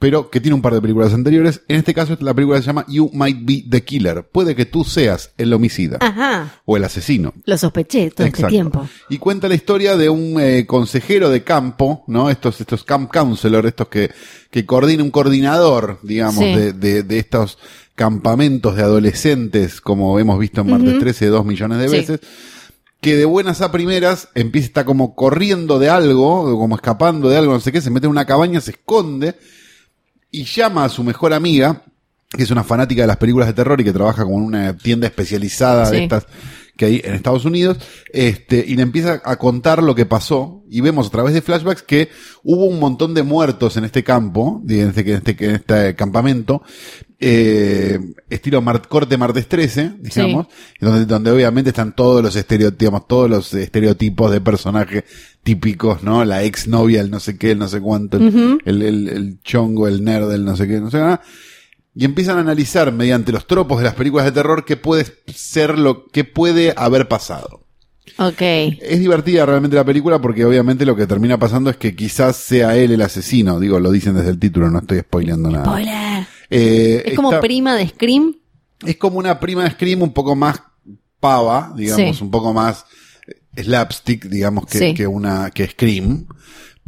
pero que tiene un par de películas anteriores. En este caso, la película se llama You Might Be the Killer. Puede que tú seas el homicida Ajá. o el asesino. Lo sospeché todo este tiempo. Y cuenta la historia de un eh, consejero de campo, ¿no? Estos, estos camp counselor, estos que, que coordina un coordinador, digamos, Sí. de, de, de estos campamentos de adolescentes, como hemos visto en Martes 13 dos millones de Sí. veces, que de buenas a primeras empieza como corriendo de algo, como escapando de algo, no sé qué, se mete en una cabaña, se esconde y llama a su mejor amiga, que es una fanática de las películas de terror y que trabaja como en una tienda especializada de estas que hay en Estados Unidos, este, y le empieza a contar lo que pasó, y vemos a través de flashbacks que hubo un montón de muertos en este campo, en este, en este, en este campamento, eh, estilo mar- corte martes 13, digamos, donde, donde obviamente están todos los estereotipos, todos los estereotipos de personajes típicos, ¿no? La ex novia, el no sé qué, el no sé cuánto, el, el, el- el chongo, el nerd, el no sé qué, no sé nada. Y empiezan a analizar mediante los tropos de las películas de terror qué puede ser lo que puede haber pasado. Ok. Es divertida realmente la película porque obviamente lo que termina pasando es que quizás sea él el asesino. Digo, lo dicen desde el título, no estoy spoileando nada. Spoiler. Eh, Es como está- prima de Scream. es como una prima de Scream un poco más pava, digamos, Sí. un poco más eh, slapstick, digamos, que, Sí. que una, que Scream.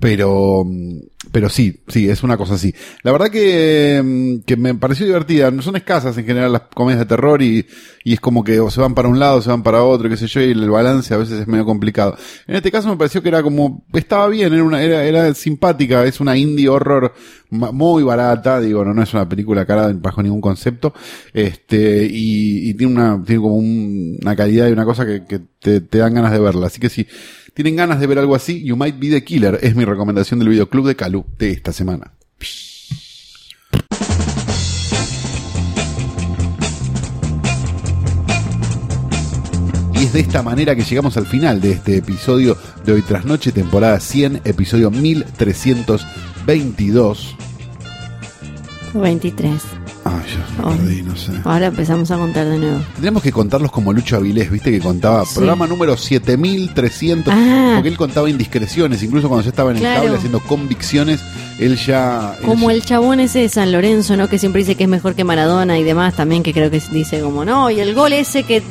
Pero, mm, pero sí, sí, es una cosa así. La verdad que, mm, que me pareció divertida. No son escasas en general las comedias de terror y, y es como que o se van para un lado, se van para otro, qué sé yo, y el balance a veces es medio complicado. En este caso me pareció que era como, estaba bien, era una, era, era simpática, es una indie horror muy barata, digo, no, no es una película cara bajo ningún concepto, este, y, y tiene una, tiene como un- una calidad y una cosa que, que te, te dan ganas de verla. Así que si tienen ganas de ver algo así, You Might Be the Killer es mi recomendación del videoclub de Calu de esta semana. Y es de esta manera que llegamos al final de este episodio de Hoy Tras Noche, temporada 100, episodio 1322. 23. Yo me perdí, no sé. Ahora empezamos a contar de nuevo. Tendríamos que contarlos como Lucho Avilés, viste que contaba Sí. programa número 7300, Ah. porque él contaba indiscreciones, incluso cuando yo estaba en el Claro. cable haciendo convicciones, él ya... él Como ya- el chabón ese de San Lorenzo, ¿no? Que siempre dice que es mejor que Maradona y demás, también que creo que dice como, no, y el gol ese que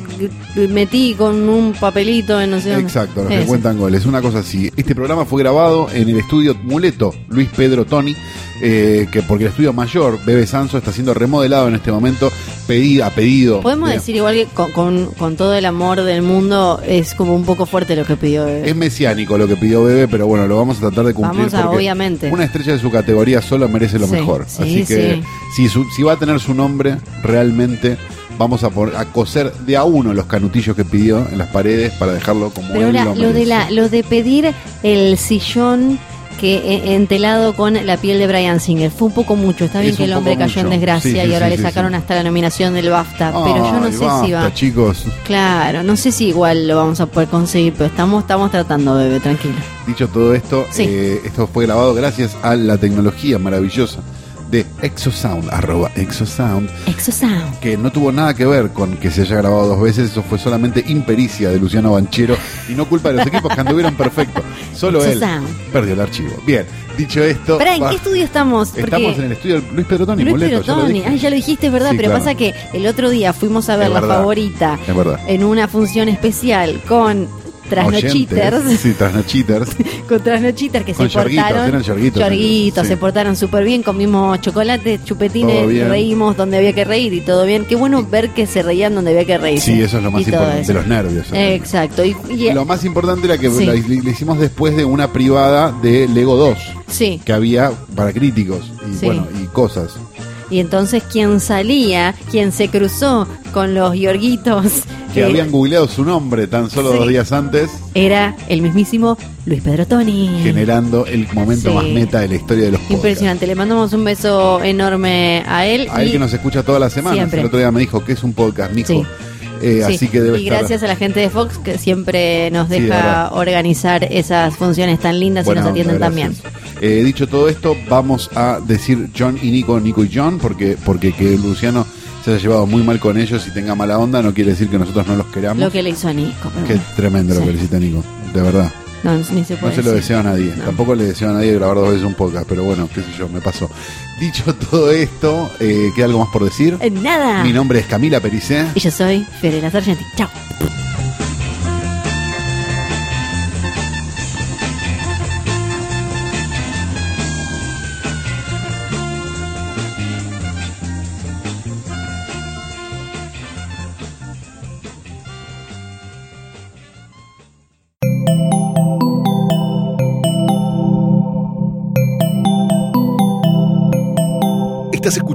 metí con un papelito en no sé dónde. Exacto, los que cuentan goles, una cosa así. Este programa fue grabado en el estudio Muleto, Luis Pedro Toni, eh, que porque el estudio mayor, Bebe Sanso, está siendo remodelado en este momento, pedido, a pedido. Podemos de- decir igual que con, con- con todo el amor del mundo es como un poco fuerte lo que pidió Bebé. Es mesiánico lo que pidió Bebe, pero bueno, lo vamos a tratar de cumplir. Vamos a, porque obviamente. Una estrella de su categoría solo merece lo Sí, mejor. sí, Así que sí. si, su- si va a tener su nombre, realmente vamos a, por- a coser de a uno los canutillos que pidió en las paredes para dejarlo como Pero él ahora, lo lo de, la, lo de pedir el sillón que e- entelado con la piel de Brian Singer fue un poco mucho. Está bien Es que el hombre cayó en desgracia Sí, y ahora sí, le sacaron sí. hasta la nominación del BAFTA. pero yo no sé si va. chicos. Claro, no sé si igual lo vamos a poder conseguir, pero estamos, estamos tratando, bebé, tranquilo. Dicho todo esto, Sí. eh, esto fue grabado gracias a la tecnología maravillosa de Exosound, arroba Exosound, Exosound. que no tuvo nada que ver con que se haya grabado dos veces, eso fue solamente impericia de Luciano Banchero y no culpa de los equipos que anduvieron perfecto. Solo él perdió el archivo. Bien, dicho esto, Pará, ¿en va- qué estudio estamos? Porque- estamos en el estudio de Luis Pedro Toni, Luis Moleto, Pedro ya lo Toni. dije. Ay, ya lo dijiste, es verdad, Sí, pero claro. pasa que el otro día fuimos a ver Es la verdad. favorita Es verdad. en una función especial con trasnochiters. Sí, trasnochiters. con trasnochiters que Con se yorguitos, portaron. eran yorguitos. Yorguitos, Sí. se portaron súper bien, comimos chocolate, chupetines, reímos donde había que reír y todo bien. Qué bueno ver que se reían donde había que reír. Sí, eso es lo más importante. De los nervios. Exacto. Y, y- Lo más importante era que Sí. la, le hicimos después de una privada de Lego 2 sí. que había para críticos y Sí. bueno y cosas. Y entonces quien salía, quien se cruzó con los yorguitos, Que habían googleado su nombre tan solo Sí. dos días antes, era el mismísimo Luis Pedro Toni. generando el momento Sí. más meta de la historia de los podcasts. Impresionante. Le mandamos un beso enorme a él. A él que nos escucha todas las semanas. Siempre. El otro día me dijo que es un podcast, mijo. Sí. Eh, Sí, Así que debe y estar. gracias a la gente de Fox que siempre nos Sí, de deja organizar esas funciones tan lindas y nos atienden también. Eh, dicho todo esto, vamos a decir John y Nico, Nico y John, porque, porque que Luciano se haya llevado muy mal con ellos y tenga mala onda no quiere decir que nosotros no los queramos. Lo que le hizo a Nico. Qué bueno. tremendo lo Sí. que le hiciste a Nico, de verdad. No, ni se No puede se lo deseo a nadie. No. Tampoco le deseo a nadie grabar dos veces un podcast, pero bueno, qué sé yo, me pasó. Dicho todo esto, eh, ¿queda algo más por decir? Eh, Nada. Mi nombre es Camila Pericé. Y yo soy Fiorella Sargenti. Chao.